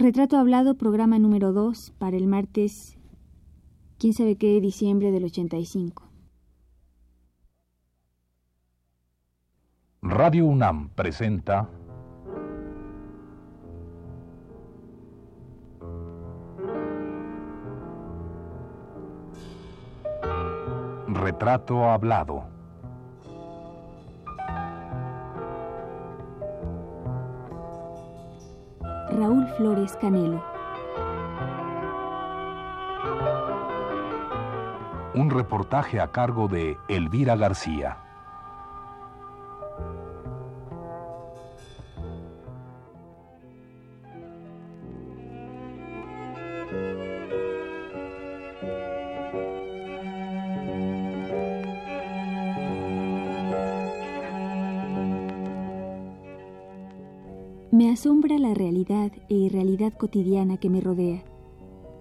Retrato Hablado, programa número 2 para el martes, quién sabe qué, diciembre del 85. Radio UNAM presenta Retrato Hablado. Raúl Flores Canelo. Un reportaje a cargo de Elvira García. Me asombra la realidad e irrealidad cotidiana que me rodea.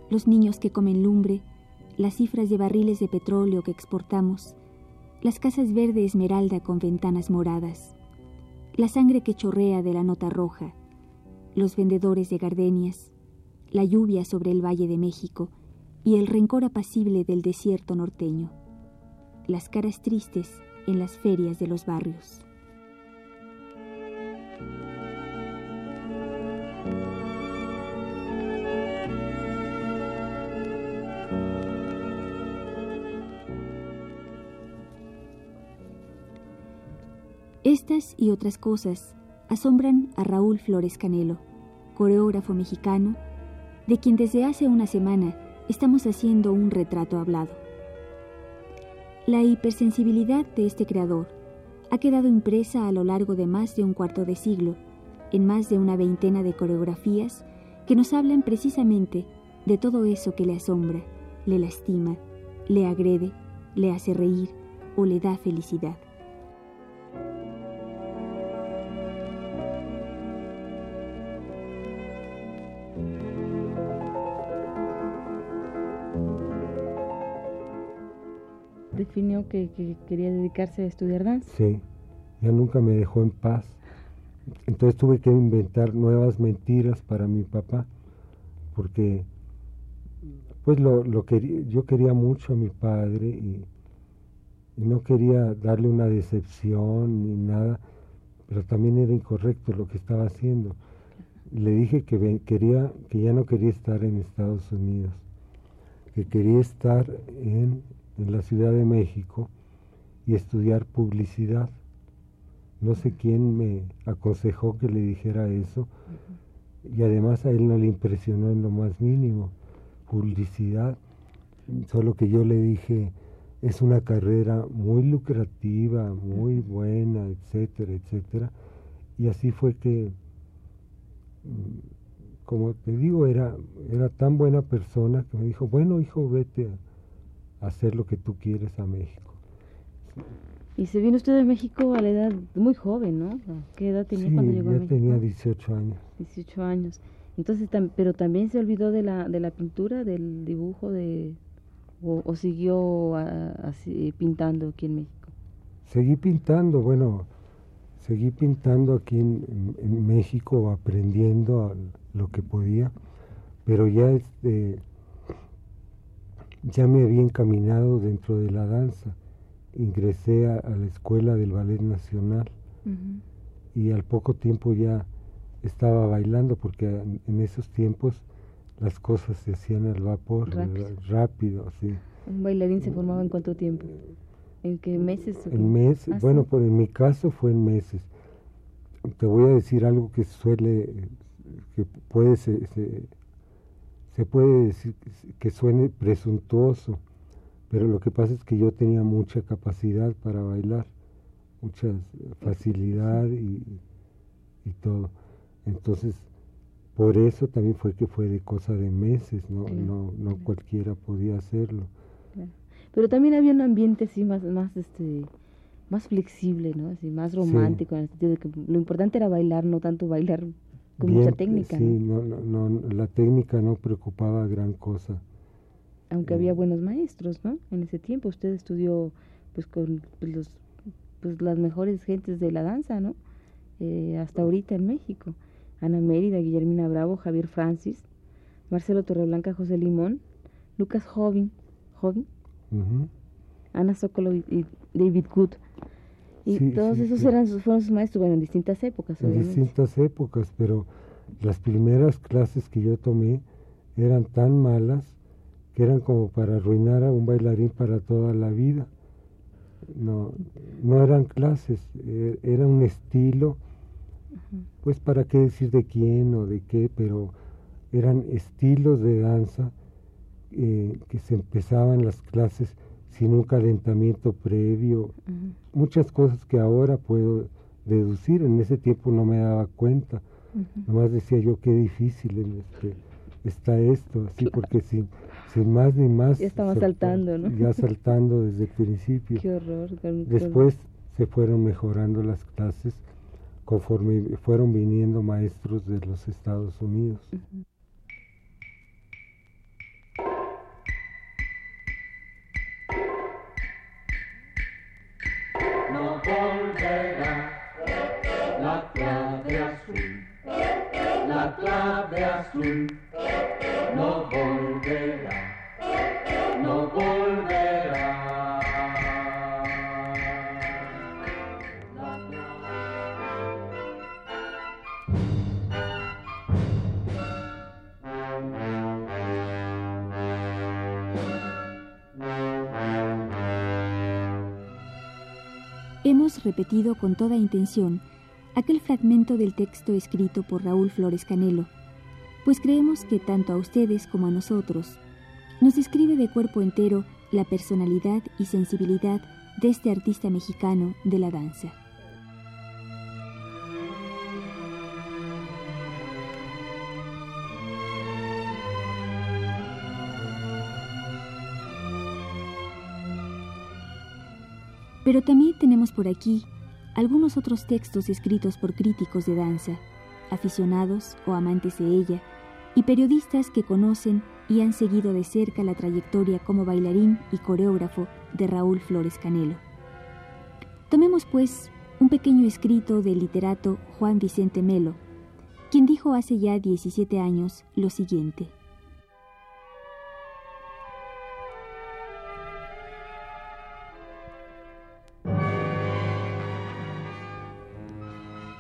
Los niños que comen lumbre, las cifras de barriles de petróleo que exportamos, las casas verde esmeralda con ventanas moradas, la sangre que chorrea de la nota roja, los vendedores de gardenias, la lluvia sobre el Valle de México y el rencor apacible del desierto norteño, las caras tristes en las ferias de los barrios. Y otras cosas asombran a Raúl Flores Canelo, coreógrafo mexicano, de quien desde hace una semana estamos haciendo un retrato hablado. La hipersensibilidad de este creador ha quedado impresa a lo largo de más de un cuarto de siglo, en más de una veintena de coreografías que nos hablan precisamente de todo eso que le asombra, le lastima, le agrede, le hace reír o le da felicidad. Definió que, quería dedicarse a estudiar danza. Sí, ya nunca me dejó en paz. Entonces tuve que inventar nuevas mentiras para mi papá, porque pues lo, lo quería, yo quería mucho a mi padre y, no quería darle una decepción ni nada, pero también era incorrecto lo que estaba haciendo. Le dije que quería, que ya no quería estar en Estados Unidos, que quería estar en en la Ciudad de México y estudiar publicidad. No sé quién me aconsejó que le dijera eso y además a él no le impresionó en lo más mínimo. Publicidad, solo que yo le dije, es una carrera muy lucrativa, muy buena, etcétera, etcétera. Y así fue que, mm, como te digo, era, era tan buena persona que me dijo, bueno hijo, vete hacer lo que tú quieres a México. Y se vino usted de México a la edad muy joven, ¿no? ¿Qué edad tenía cuando llegó a México? tenía 18 años. 18 años. Entonces, pero también se olvidó de la, de la pintura, del dibujo, de o, siguió así, pintando aquí en México. Seguí pintando, bueno, seguí pintando aquí en, en México, aprendiendo lo que podía, pero ya este ya me había encaminado dentro de la danza. Ingresé a, la escuela del Ballet Nacional y al poco tiempo ya estaba bailando porque en, esos tiempos las cosas se hacían al vapor, rápido, sí. ¿Un bailarín se formaba en cuánto tiempo? ¿En qué meses? En meses, ah, bueno, por en mi caso fue en meses. Te voy a decir algo que suele, que puede se puede decir que suene presuntuoso, pero lo que pasa es que yo tenía mucha capacidad para bailar, mucha facilidad y, todo. Entonces, por eso también fue que fue de cosa de meses, no, no, no cualquiera podía hacerlo. Pero también había un ambiente así más, más este más flexible, ¿no? Así, más romántico, en el sentido de que lo importante era bailar, no tanto bailar con mucha técnica. Sí, ¿no? No, no, la técnica no preocupaba gran cosa. Aunque había buenos maestros, ¿no? En ese tiempo usted estudió pues con pues, los, pues, las mejores gentes de la danza, ¿no? Eh, hasta ahorita en México. Ana Mérida, Guillermina Bravo, Javier Francis, Marcelo Torreblanca, José Limón, Lucas Jovin, Jovin Ana Sokolo y, David Good. Y todos esos eran fueron sus maestros, bueno, en distintas épocas. En distintas épocas, pero las primeras clases que yo tomé eran tan malas que eran como para arruinar a un bailarín para toda la vida. No, no eran clases, e, era un estilo, pues para qué decir de quién o de qué, pero eran estilos de danza eh, que se empezaban las clases sin un calentamiento previo, muchas cosas que ahora puedo deducir, en ese tiempo no me daba cuenta, nomás decía yo qué difícil este, está esto, así porque sin, sin más ni más... Ya estaba saltando, ¿no? Ya saltando desde el principio. Qué horror. Después se fueron mejorando las clases conforme fueron viniendo maestros de los Estados Unidos. No volverá, no volverá. Hemos repetido con toda intención aquel fragmento del texto escrito por Raúl Flores Canelo, pues creemos que tanto a ustedes como a nosotros nos describe de cuerpo entero la personalidad y sensibilidad de este artista mexicano de la danza. Pero también tenemos por aquí algunos otros textos escritos por críticos de danza, aficionados o amantes de ella, y periodistas que conocen y han seguido de cerca la trayectoria como bailarín y coreógrafo de Raúl Flores Canelo. Tomemos pues un pequeño escrito del literato Juan Vicente Melo, quien dijo hace ya 17 años lo siguiente.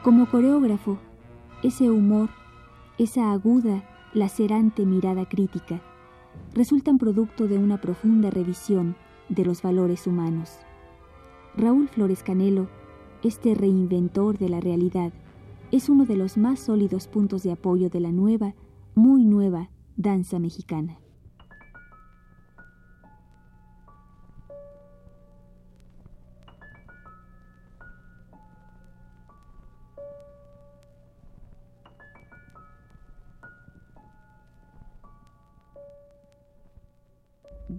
Como coreógrafo, ese humor, esa aguda lacerante mirada crítica, resultan producto de una profunda revisión de los valores humanos. Raúl Flores Canelo, este reinventor de la realidad, es uno de los más sólidos puntos de apoyo de la nueva, muy nueva, danza mexicana.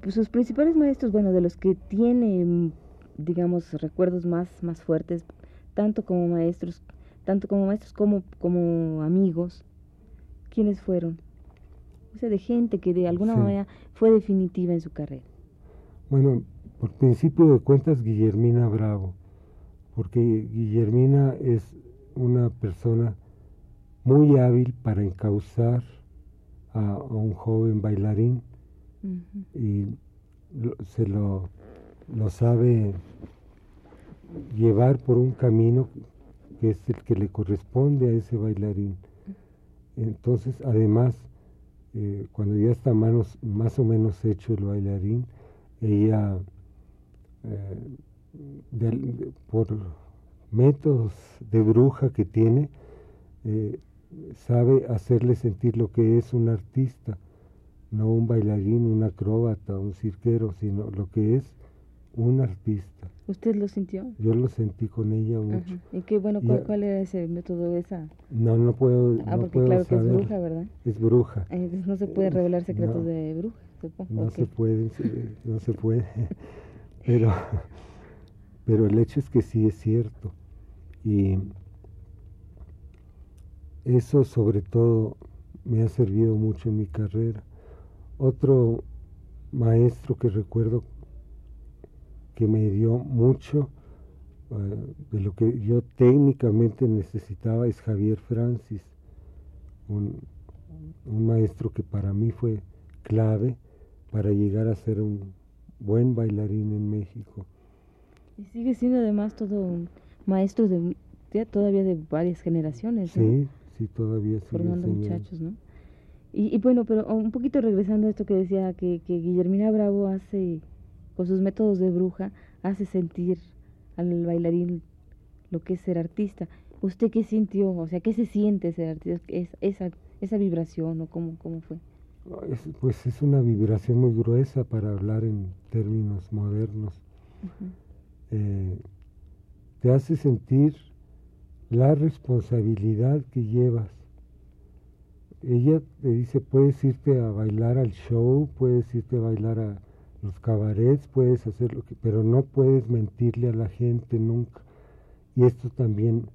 Pues, sus principales maestros, bueno, de los que tiene, mm, digamos, recuerdos más, más fuertes, tanto como maestros, tanto como maestros como, como amigos, ¿quiénes fueron? O sea, de gente que de alguna manera fue definitiva en su carrera. Bueno, por principio de cuentas, Guillermina Bravo, porque Guillermina es una persona muy hábil para encauzar a un joven bailarín y se lo, lo sabe llevar por un camino que es el que le corresponde a ese bailarín. Entonces, además, eh, cuando ya está manos, más o menos hecho el bailarín, ella, eh, por métodos de bruja que tiene, eh, sabe hacerle sentir lo que es un artista no un bailarín, un acróbata, un cirquero, sino lo que es un artista. ¿Usted lo sintió? Yo lo sentí con ella mucho. ¿Y qué bueno? ¿Cuál, era ese método de esa? No, no puedo. Ah, porque claro que es bruja, ¿verdad? Es bruja. entonces no se puede revelar secretos de bruja. No se puede, no se puede. pero, pero el hecho es que sí es cierto. Y eso sobre todo me ha servido mucho en mi carrera. Otro maestro que recuerdo que me dio mucho eh, de lo que yo técnicamente necesitaba es Javier Francis. un, un maestro que para mí fue clave para llegar a ser un buen bailarín en México. Y sigue siendo además todo un maestro de todavía de varias generaciones. Sí, sí, todavía sigue Formando muchachos, ¿no? Y, y, bueno, pero un poquito regresando a esto que decía, que, que Guillermina Bravo hace, con sus métodos de bruja, hace sentir al bailarín lo que es ser artista. ¿Usted qué sintió? O sea, ¿qué se siente ser artista? Es, esa, esa vibración o cómo, cómo fue? pues es una vibración muy gruesa para hablar en términos modernos. eh, te hace sentir la responsabilidad que llevas. Ella te dice, puedes irte a bailar al show, puedes irte a bailar a los cabarets, puedes hacer lo que, pero no puedes mentirle a la gente nunca. Y esto también,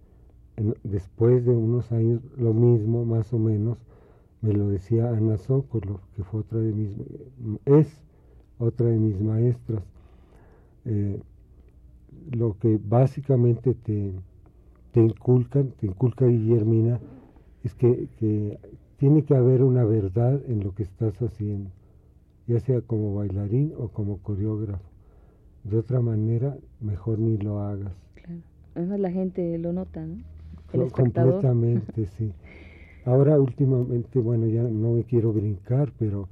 después de unos años, lo mismo, más o menos, me lo decía Ana Sokolov, que fue otra de mis, es otra de mis maestras. Eh, lo que básicamente te, te inculcan, te inculca Guillermina, es que tiene que haber una verdad en lo que estás haciendo, ya sea como bailarín o como coreógrafo. De otra manera, mejor ni lo hagas. Claro. Además la gente lo nota, ¿no? El Completamente, sí. Ahora últimamente, bueno, ya no me quiero brincar, pero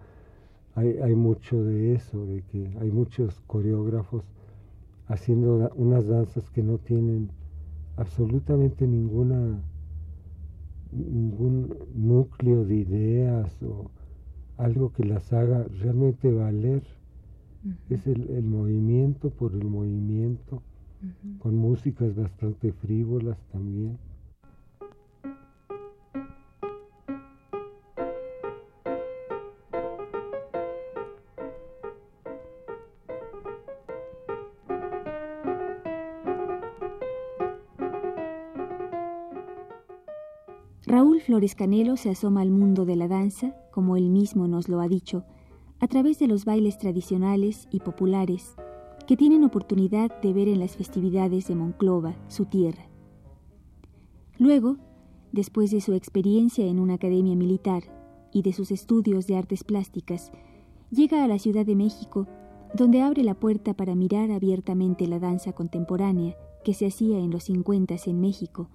hay, hay mucho de eso, de que hay muchos coreógrafos haciendo unas danzas que no tienen absolutamente ninguna ningún núcleo de ideas o algo que las haga realmente valer. Uh -huh. Es el, el, movimiento por el movimiento, uh -huh. con músicas bastante frívolas también. Raúl Flores Canelo se asoma al mundo de la danza, como él mismo nos lo ha dicho, a través de los bailes tradicionales y populares que tienen oportunidad de ver en las festividades de Monclova, su tierra. Luego, después de su experiencia en una academia militar y de sus estudios de artes plásticas, llega a la Ciudad de México, donde abre la puerta para mirar abiertamente la danza contemporánea que se hacía en los 50 en México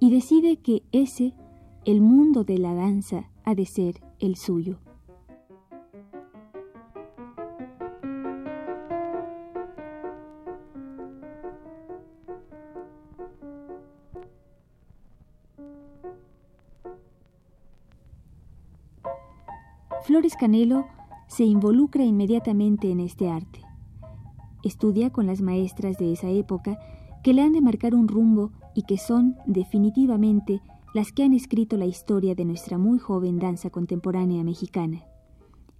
y decide que ese, el mundo de la danza, ha de ser el suyo. Flores Canelo se involucra inmediatamente en este arte. Estudia con las maestras de esa época que le han de marcar un rumbo y que son definitivamente las que han escrito la historia de nuestra muy joven danza contemporánea mexicana.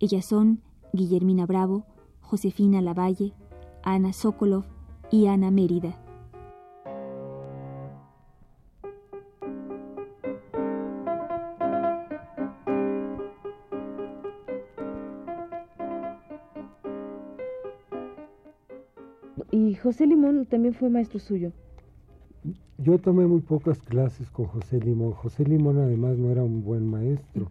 Ellas son Guillermina Bravo, Josefina Lavalle, Ana Sokolov y Ana Mérida. Y José Limón también fue maestro suyo. Yo tomé muy pocas clases con José Limón. José Limón además no era un buen maestro.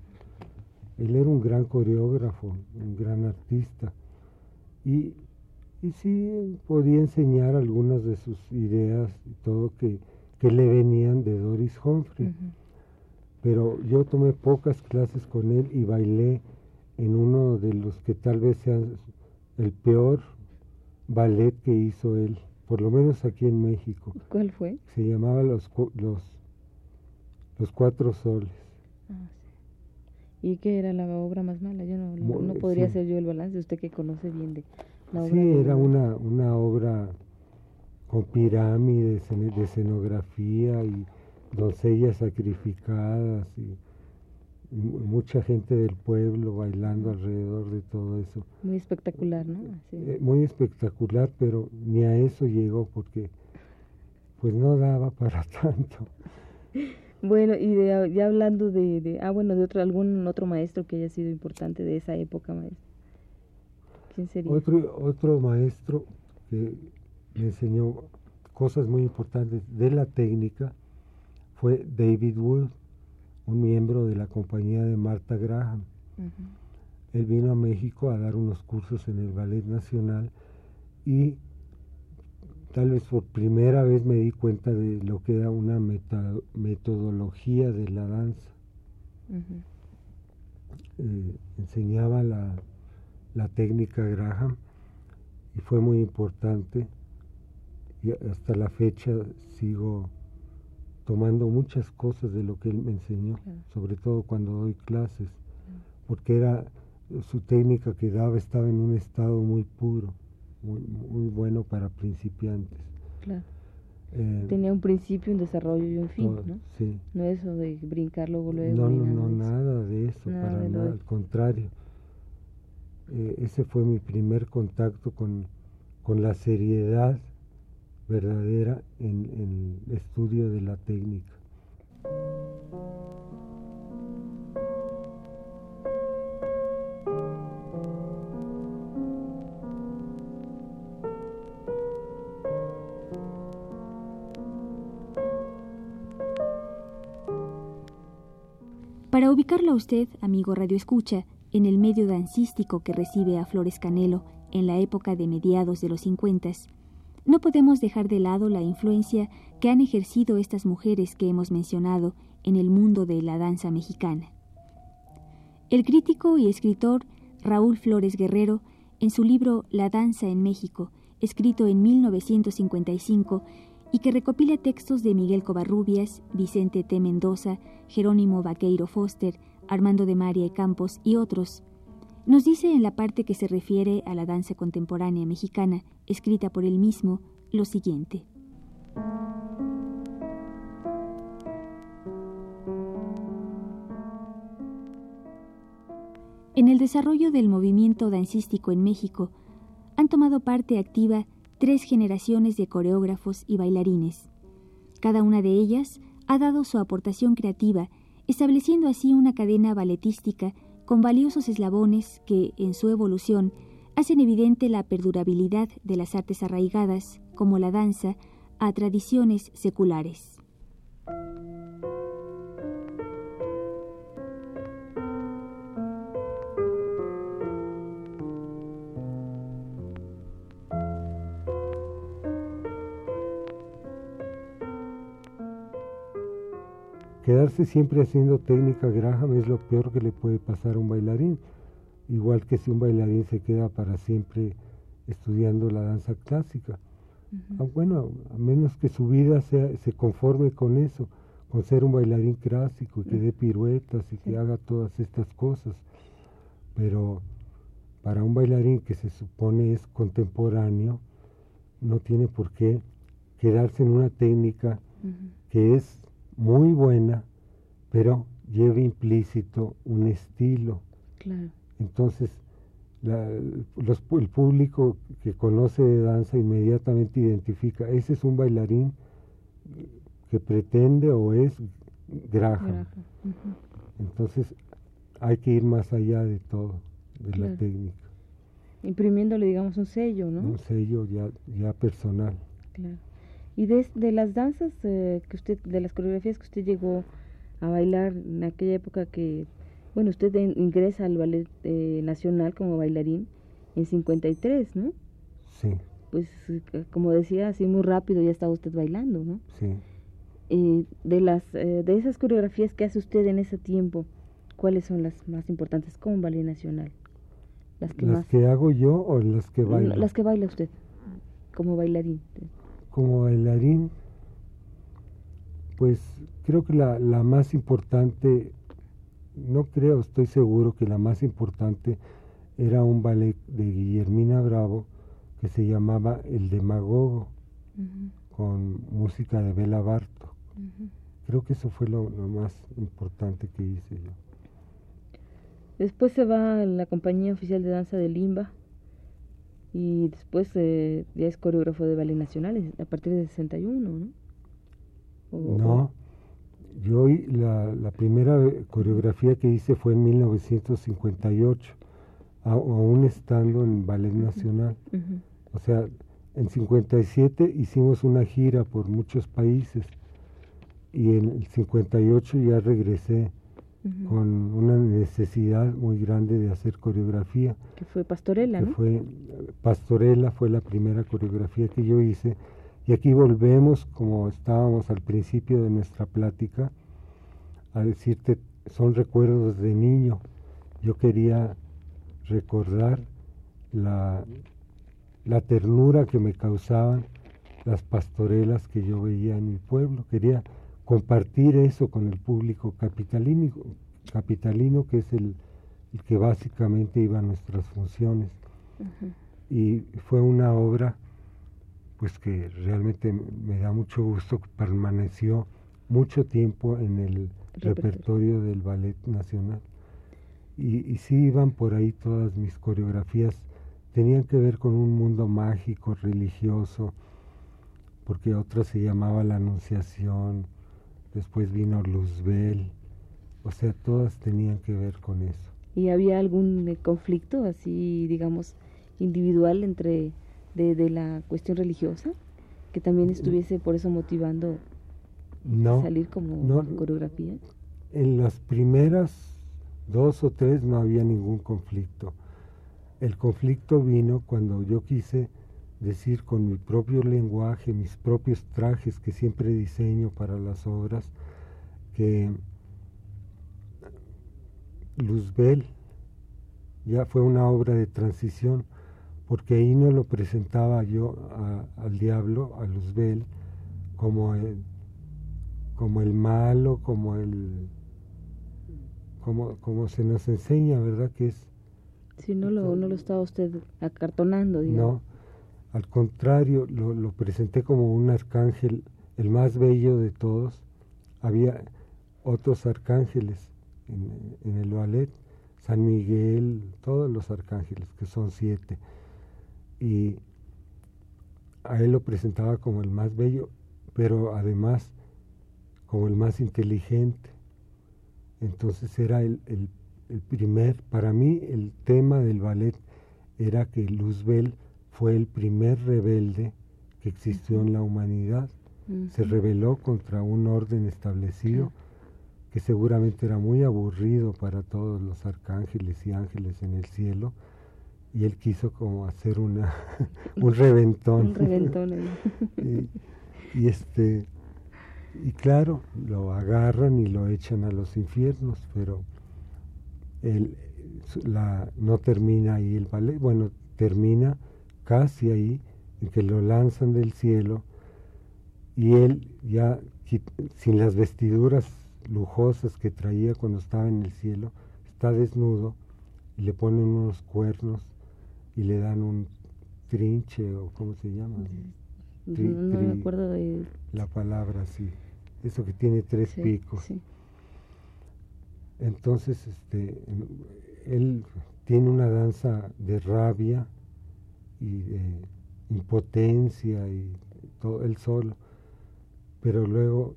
Él era un gran coreógrafo, un gran artista. Y, y sí podía enseñar algunas de sus ideas y todo que, que le venían de Doris Humphrey. Uh -huh. Pero yo tomé pocas clases con él y bailé en uno de los que tal vez sean el peor ballet que hizo él, por lo menos aquí en México. ¿Cuál fue? Se llamaba Los, los, los Cuatro Soles. Ah, sí. ¿Y qué era la obra más mala? Yo no, no, no podría sí. hacer yo el balance, usted que conoce bien de la obra. Sí, era una, una obra con pirámides de escenografía y doncellas sacrificadas y mucha gente del pueblo bailando alrededor de todo eso. Muy espectacular, ¿no? Sí. Eh, muy espectacular, pero ni a eso llegó porque pues no daba para tanto. Bueno, y de, ya hablando de, de, ah, bueno, de otro, algún otro maestro que haya sido importante de esa época, maestro. ¿Quién sería? Otro, otro maestro que me enseñó cosas muy importantes de la técnica fue David Wood un miembro de la compañía de Marta Graham. Él vino a México a dar unos cursos en el Ballet Nacional y tal vez por primera vez me di cuenta de lo que era una metodología de la danza. Eh, enseñaba la, la técnica Graham y fue muy importante y hasta la fecha sigo tomando muchas cosas de lo que él me enseñó, sobre todo cuando doy clases, porque era su técnica que daba estaba en un estado muy puro, muy, muy bueno para principiantes. Claro. Eh, Tenía un principio, un desarrollo y un fin, ¿no? Sí. No eso de brincar luego, luego. No, no, no, nada de eso, para nada, al contrario. Eh, ese fue mi primer contacto con, con la seriedad verdadera en, el estudio de la técnica. Para ubicarlo a usted, amigo Radio Escucha, en el medio dancístico que recibe a Flores Canelo en la época de mediados de los 50, no podemos dejar de lado la influencia que han ejercido estas mujeres que hemos mencionado en el mundo de la danza mexicana. El crítico y escritor Raúl Flores Guerrero, en su libro La danza en México, escrito en 1955 y que recopila textos de Miguel Covarrubias, Vicente T. Mendoza, Jerónimo Vaqueiro Foster, Armando de María y Campos y otros, nos dice en la parte que se refiere a la danza contemporánea mexicana, escrita por él mismo, lo siguiente. En el desarrollo del movimiento dancístico en México, han tomado parte activa tres generaciones de coreógrafos y bailarines. Cada una de ellas ha dado su aportación creativa, estableciendo así una cadena balletística con valiosos eslabones que, en su evolución, hacen evidente la perdurabilidad de las artes arraigadas, como la danza, a tradiciones seculares. Quedarse siempre haciendo técnica Graham es lo peor que le puede pasar a un bailarín, igual que si un bailarín se queda para siempre estudiando la danza clásica. Ah, bueno, a menos que su vida sea, se conforme con eso, con ser un bailarín clásico y que dé piruetas y que haga todas estas cosas. Pero para un bailarín que se supone es contemporáneo, no tiene por qué quedarse en una técnica que es muy buena, pero lleva implícito un estilo. Entonces, el público que conoce de danza inmediatamente identifica, ese es un bailarín que pretende o es Graham. Entonces, hay que ir más allá de todo, de la técnica. Imprimiéndole, digamos, un sello, ¿no? Un sello ya, ya personal. Claro. Y de, de las danzas eh, que usted, de las coreografías que usted llegó a bailar en aquella época que, bueno, usted ingresa al Ballet eh, Nacional como bailarín en 53, ¿no? Sí. Pues eh, como decía, así muy rápido ya estaba usted bailando, ¿no? Sí. de, las, de esas coreografías que hace usted en ese tiempo, ¿cuáles son las más importantes como Ballet Nacional? Las que, ¿Las que hago yo o las que baila? Las que baila usted como bailarín como bailarín, pues creo que la, la, más importante, no creo, estoy seguro que la más importante era un ballet de Guillermina Bravo que se llamaba El Demagogo, con música de Bela Barto. Creo que eso fue lo, más importante que hice yo. Después se va a la compañía oficial de danza de Limba y después eh, ya es coreógrafo de ballet nacional a partir de 61, ¿no? no, yo la, la primera coreografía que hice fue en 1958, aún estando en ballet nacional. O sea, en 57 hicimos una gira por muchos países y en el 58 ya regresé con una necesidad muy grande de hacer coreografía. Que fue Pastorela, ¿no? Fue, Pastorela fue la primera coreografía que yo hice. Y aquí volvemos, como estábamos al principio de nuestra plática, a decirte, son recuerdos de niño. Yo quería recordar la, la ternura que me causaban las pastorelas que yo veía en mi pueblo. Quería compartir eso con el público capitalino, capitalino que es el, que básicamente iba a nuestras funciones. Y fue una obra pues que realmente me da mucho gusto, permaneció mucho tiempo en el repertorio, del Ballet Nacional. Y, y sí iban por ahí todas mis coreografías, tenían que ver con un mundo mágico, religioso, porque otra se llamaba La Anunciación, después vino Luzbel, o sea, todas tenían que ver con eso. ¿Y había algún eh, conflicto así, digamos, individual entre de, la cuestión religiosa que también estuviese por eso motivando salir como coreografía? En las primeras dos o tres no había ningún conflicto. El conflicto vino cuando yo quise decir con mi propio lenguaje, mis propios trajes que siempre diseño para las obras, que Luzbel ya fue una obra de transición, porque ahí no lo presentaba yo al diablo, a Luzbel, como el, como el malo, como el como, como se nos enseña, ¿verdad? Que es si no lo, no lo estaba usted acartonando, digamos. No, al contrario, lo, presenté como un arcángel, el más bello de todos. Había otros arcángeles en, el ballet, San Miguel, todos los arcángeles, que son siete. Y a él lo presentaba como el más bello, pero además como el más inteligente. Entonces era el, el, el primer, para mí el tema del ballet era que Luzbel fue el primer rebelde que existió en la humanidad. Se rebeló contra un orden establecido que seguramente era muy aburrido para todos los arcángeles y ángeles en el cielo y él quiso como hacer una un reventón. un reventón. y, este y claro, lo agarran y lo echan a los infiernos, pero él, la, no termina ahí el ballet, bueno, termina casi ahí, en que lo lanzan del cielo y él ya sin las vestiduras lujosas que traía cuando estaba en el cielo, está desnudo y le ponen unos cuernos y le dan un trinche o cómo se llama. no me acuerdo de la palabra sí, eso que tiene tres picos. Entonces, este, él tiene una danza de rabia y de impotencia y todo él solo, pero luego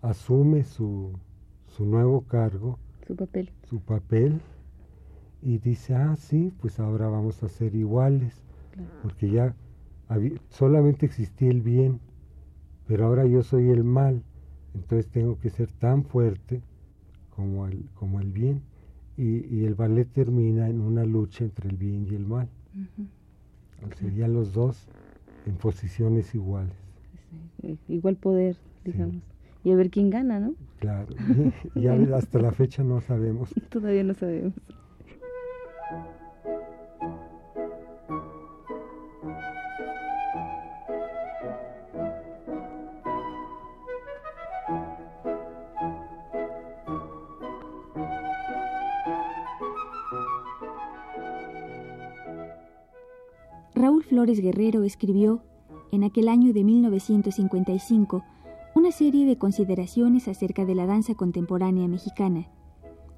asume su, su nuevo cargo, su papel. su papel y dice, ah, sí, pues ahora vamos a ser iguales, porque ya solamente existía el bien, pero ahora yo soy el mal, entonces tengo que ser tan fuerte como el, como el bien. Y, el ballet termina en una lucha entre el bien y el mal. Serían los dos en posiciones iguales. Eh, igual poder, digamos. Y a ver quién gana, ¿no? Claro. ya hasta la fecha no sabemos. Todavía no sabemos. Flores Guerrero escribió, en aquel año de 1955, una serie de consideraciones acerca de la danza contemporánea mexicana.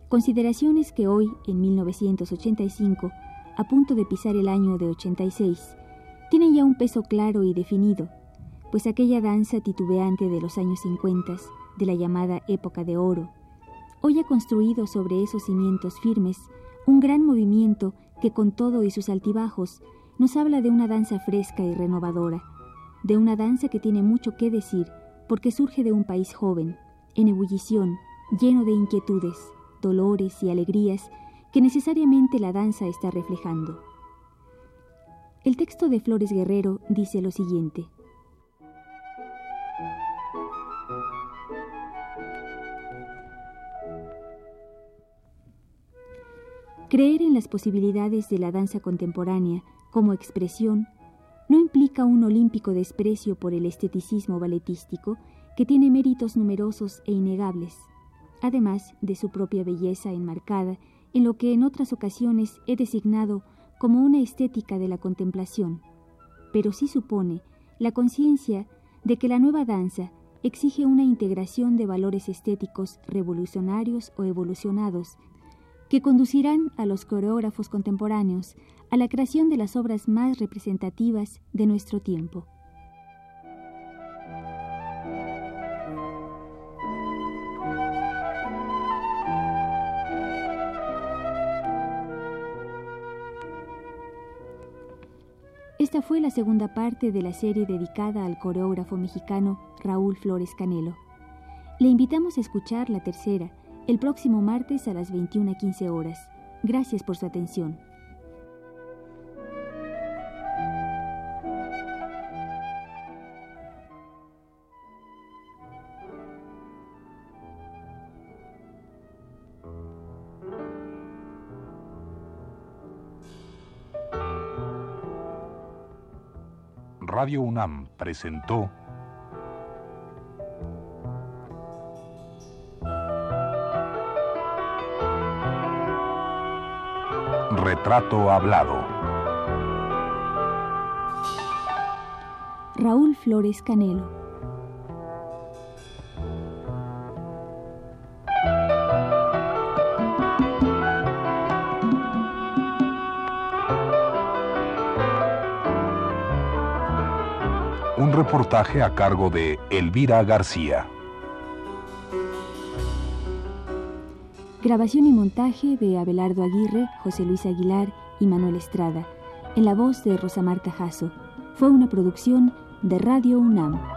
Consideraciones que hoy, en 1985, a punto de pisar el año de 86, tienen ya un peso claro y definido, pues aquella danza titubeante de los años 50, de la llamada época de oro, hoy ha construido sobre esos cimientos firmes un gran movimiento que con todo y sus altibajos nos habla de una danza fresca y renovadora, de una danza que tiene mucho que decir porque surge de un país joven, en ebullición, lleno de inquietudes, dolores y alegrías que necesariamente la danza está reflejando. El texto de Flores Guerrero dice lo siguiente. Creer en las posibilidades de la danza contemporánea como expresión no implica un olímpico desprecio por el esteticismo balletístico que tiene méritos numerosos e innegables, además de su propia belleza enmarcada en lo que en otras ocasiones he designado como una estética de la contemplación, pero sí supone la conciencia de que la nueva danza exige una integración de valores estéticos revolucionarios o evolucionados que conducirán a los coreógrafos contemporáneos a la creación de las obras más representativas de nuestro tiempo. Esta fue la segunda parte de la serie dedicada al coreógrafo mexicano Raúl Flores Canelo. Le invitamos a escuchar la tercera el próximo martes a las 21.15 horas. Gracias por su atención. Radio UNAM presentó Retrato Hablado. Raúl Flores Canelo. Reportaje a cargo de Elvira García. Grabación y montaje de Abelardo Aguirre, José Luis Aguilar y Manuel Estrada. En la voz de Rosa Marta Jasso. Fue una producción de Radio UNAM.